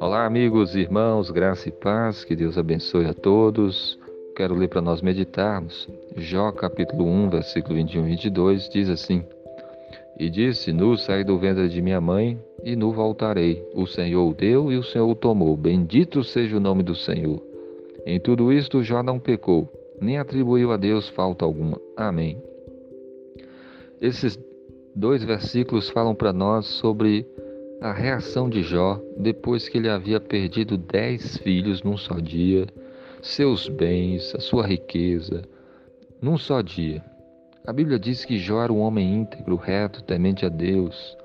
Olá, amigos irmãos, graça e paz, que Deus abençoe a todos. Quero ler para nós meditarmos. Jó, capítulo 1, versículo 21 e 22, diz assim: E disse: Nu saí do ventre de minha mãe, e nu voltarei. O Senhor o deu e o Senhor o tomou. Bendito seja o nome do Senhor. Em tudo isto, Jó não pecou, nem atribuiu a Deus falta alguma. Amém. Esses dois versículos falam para nós sobre a reação de Jó depois que ele havia perdido dez filhos num só dia, seus bens, a sua riqueza, num só dia. A Bíblia diz que Jó era um homem íntegro, reto, temente a Deus,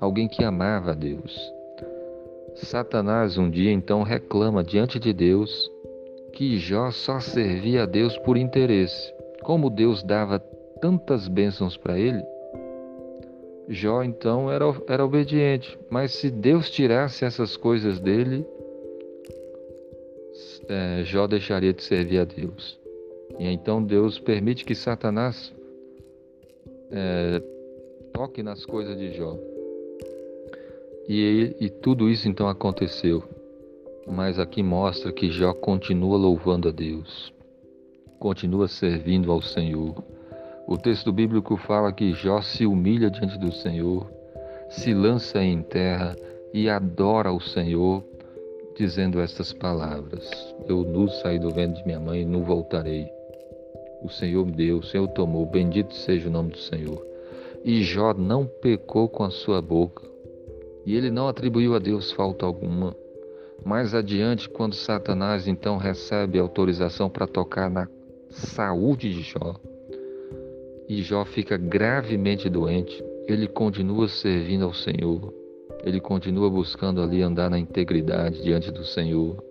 alguém que amava a Deus. Satanás um dia então reclama diante de Deus que Jó só servia a Deus por interesse. Como Deus dava tantas bênçãos para ele, Jó então era, era obediente, mas se Deus tirasse essas coisas dele, é, Jó deixaria de servir a Deus. E então Deus permite que Satanás é, toque nas coisas de Jó. E, e tudo isso então aconteceu. Mas aqui mostra que Jó continua louvando a Deus, continua servindo ao Senhor o texto bíblico fala que Jó se humilha diante do Senhor, se lança em terra e adora o Senhor, dizendo estas palavras: Eu nu saí do ventre de minha mãe e nu voltarei. O Senhor me deu, o Senhor tomou, bendito seja o nome do Senhor. E Jó não pecou com a sua boca, e ele não atribuiu a Deus falta alguma. Mais adiante, quando Satanás então recebe autorização para tocar na saúde de Jó, e Jó fica gravemente doente, ele continua servindo ao Senhor, ele continua buscando ali andar na integridade diante do Senhor.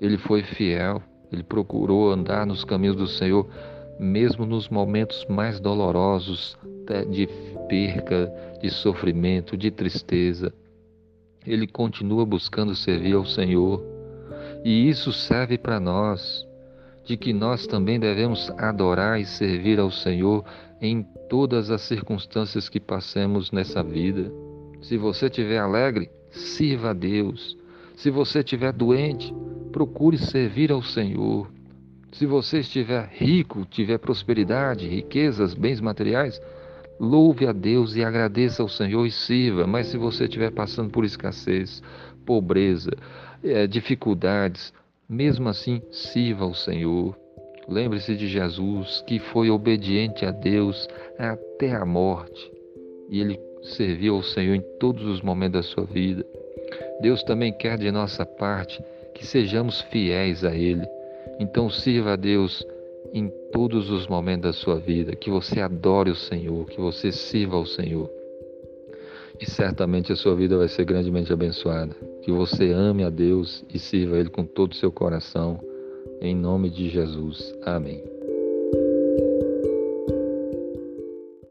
Ele foi fiel, ele procurou andar nos caminhos do Senhor, mesmo nos momentos mais dolorosos de perca, de sofrimento, de tristeza. Ele continua buscando servir ao Senhor. E isso serve para nós de que nós também devemos adorar e servir ao Senhor em todas as circunstâncias que passemos nessa vida. Se você estiver alegre, sirva a Deus. Se você estiver doente, procure servir ao Senhor. Se você estiver rico, tiver prosperidade, riquezas, bens materiais, louve a Deus e agradeça ao Senhor e sirva. Mas se você estiver passando por escassez, pobreza, é, dificuldades, mesmo assim, sirva ao Senhor. Lembre-se de Jesus, que foi obediente a Deus até a morte. E ele serviu ao Senhor em todos os momentos da sua vida. Deus também quer de nossa parte que sejamos fiéis a Ele. Então sirva a Deus em todos os momentos da sua vida, que você adore o Senhor, que você sirva ao Senhor e certamente a sua vida vai ser grandemente abençoada. Que você ame a Deus e sirva Ele com todo o seu coração, em nome de Jesus. Amém.